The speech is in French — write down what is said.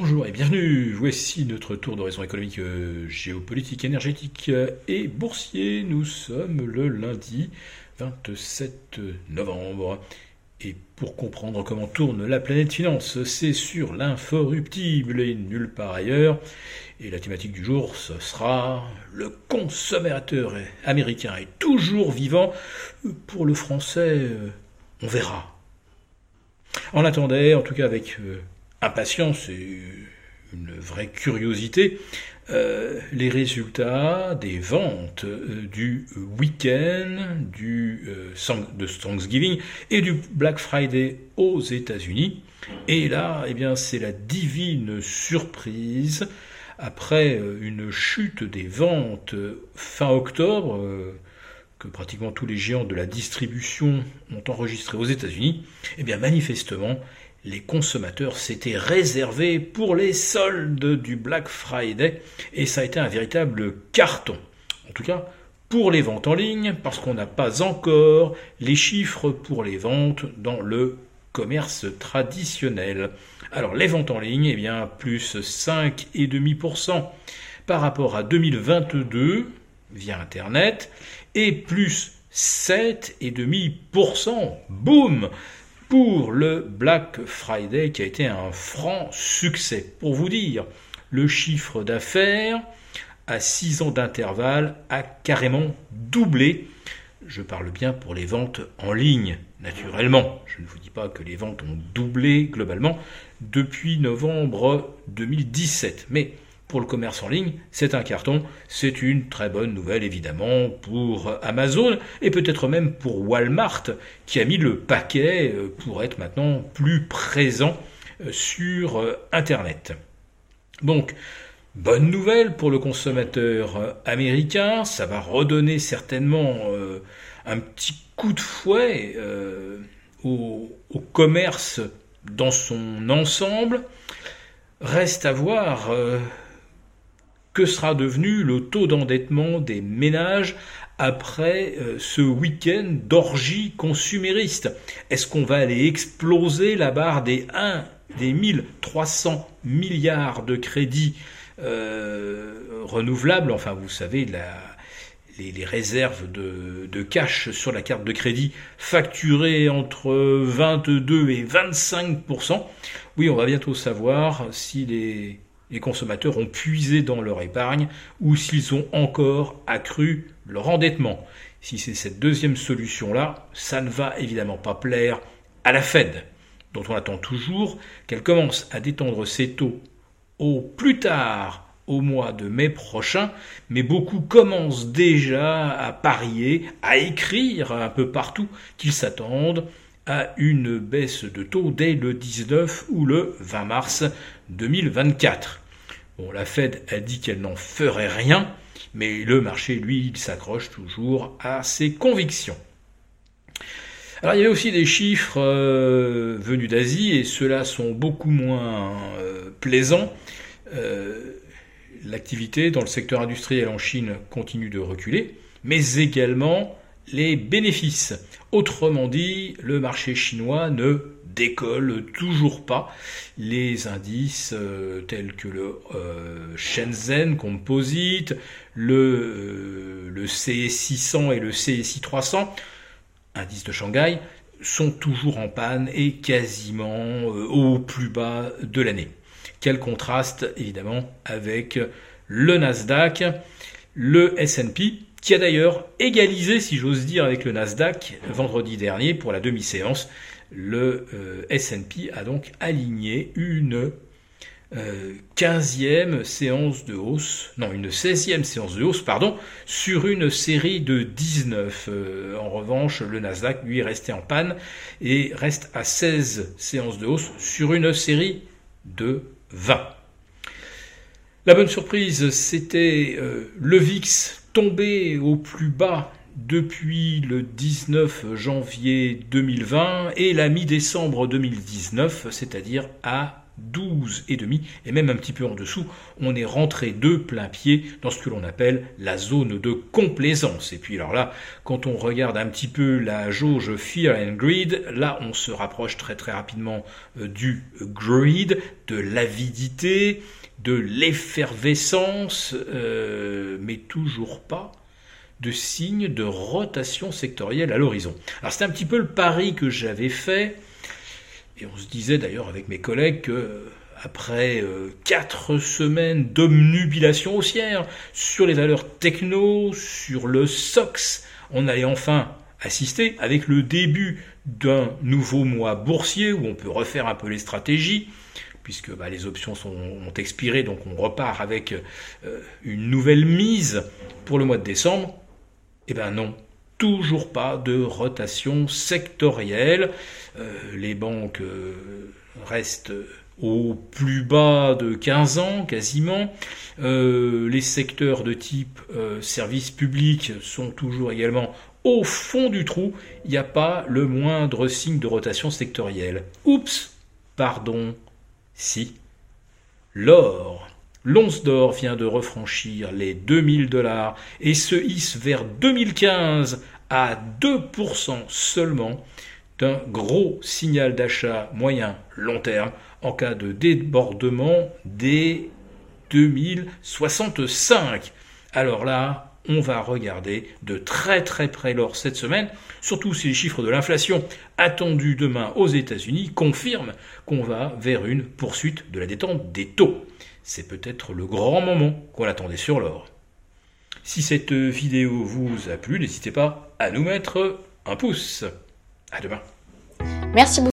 Bonjour et bienvenue. Voici notre tour d'horizon économique, euh, géopolitique, énergétique euh, et boursier. Nous sommes le lundi 27 novembre. Et pour comprendre comment tourne la planète finance, c'est sur l'inforruptible et nulle part ailleurs. Et la thématique du jour, ce sera le consommateur américain est toujours vivant. Pour le français, euh, on verra. On attendait, en tout cas avec impatience et une vraie curiosité euh, les résultats des ventes euh, du week-end du, euh, de Thanksgiving et du Black Friday aux États-Unis. Et là, eh bien, c'est la divine surprise après une chute des ventes fin octobre que pratiquement tous les géants de la distribution ont enregistré aux États-Unis. Eh bien, manifestement, les consommateurs s'étaient réservés pour les soldes du Black Friday et ça a été un véritable carton. En tout cas, pour les ventes en ligne, parce qu'on n'a pas encore les chiffres pour les ventes dans le commerce traditionnel. Alors les ventes en ligne, eh bien plus 5,5% par rapport à 2022 via Internet et plus 7,5%. Boum pour le Black Friday qui a été un franc succès. Pour vous dire, le chiffre d'affaires à 6 ans d'intervalle a carrément doublé. Je parle bien pour les ventes en ligne, naturellement. Je ne vous dis pas que les ventes ont doublé globalement depuis novembre 2017. Mais pour le commerce en ligne, c'est un carton. C'est une très bonne nouvelle évidemment pour Amazon et peut-être même pour Walmart qui a mis le paquet euh, pour être maintenant plus présent euh, sur euh, Internet. Donc, bonne nouvelle pour le consommateur américain. Ça va redonner certainement un petit coup de fouet au, au commerce dans son ensemble. Reste à voir que sera devenu le taux d'endettement des ménages après euh, ce week-end d'orgie consumériste? Est-ce qu'on va aller exploser la barre des 1 des 1300 milliards de crédits euh, renouvelables? Enfin, vous savez, les, réserves de, de, cash sur la carte de crédit facturées entre 22 et 25% Oui, on va bientôt savoir si les les consommateurs ont puisé dans leur épargne ou s'ils ont encore accru leur endettement. Si c'est cette deuxième solution-là, ça ne va évidemment pas plaire à la Fed, dont on attend toujours qu'elle commence à détendre ses taux au plus tard au mois de mai prochain, mais beaucoup commencent déjà à parier, à écrire un peu partout qu'ils s'attendent à une baisse de taux dès le 19 ou le 20 mars 2024. Bon, la Fed a dit qu'elle n'en ferait rien, mais le marché, lui, il s'accroche toujours à ses convictions. Alors il y a aussi des chiffres euh, venus d'Asie et ceux-là sont beaucoup moins euh, plaisants. Euh, l'activité dans le secteur industriel en Chine continue de reculer, mais également les bénéfices. Autrement dit, le marché chinois ne décolle toujours pas. Les indices euh, tels que le euh, Shenzhen Composite, le, euh, le CSI 600 et le CSI 300, indices de Shanghai, sont toujours en panne et quasiment au plus bas de l'année. Quel contraste évidemment avec le Nasdaq, le S&P qui a d'ailleurs égalisé, si j'ose dire, avec le Nasdaq vendredi dernier pour la demi-séance. Le euh, S&P a donc aligné une euh, 15e séance de hausse, non, une 16e séance de hausse, pardon, sur une série de 19. Euh, en revanche, le Nasdaq, lui, est resté en panne et reste à 16 séances de hausse sur une série de 20. La bonne surprise, c'était le VIX tombé au plus bas depuis le 19 janvier 2020 et la mi-décembre 2019, c'est-à-dire à 12,5 et même un petit peu en dessous, on est rentré de plein pied dans ce que l'on appelle la zone de complaisance. Et puis alors là, quand on regarde un petit peu la jauge Fear and Greed, là on se rapproche très très rapidement euh, du greed, de l'avidité, de l'effervescence, euh, mais toujours pas de signes de rotation sectorielle à l'horizon. Alors c'est un petit peu le pari que j'avais fait et on se disait d'ailleurs avec mes collègues que après euh, quatre semaines d'omnubilation haussière sur les valeurs techno, sur le SOX, on allait enfin assister avec le début d'un nouveau mois boursier où on peut refaire un peu les stratégies puisque bah, les options sont, ont expiré, donc on repart avec euh, une nouvelle mise pour le mois de décembre. Eh bien non, toujours pas de rotation sectorielle. Euh, les banques euh, restent au plus bas de 15 ans quasiment. Les secteurs de type services publics sont toujours également au fond du trou. Il n'y a pas le moindre signe de rotation sectorielle. Oups, pardon, si. L'or L'once d'or vient de refranchir les 2000 dollars et se hisse vers 2015 à 2% seulement d'un gros signal d'achat moyen long terme en cas de débordement des 2065. Alors là, on va regarder de très très près l'or cette semaine, surtout si les chiffres de l'inflation attendus demain aux États-Unis confirment qu'on va vers une poursuite de la détente des taux c'est peut-être le grand moment qu'on attendait sur l'or. Si cette vidéo vous a plu, n'hésitez pas à nous mettre un pouce. À demain. Merci beaucoup.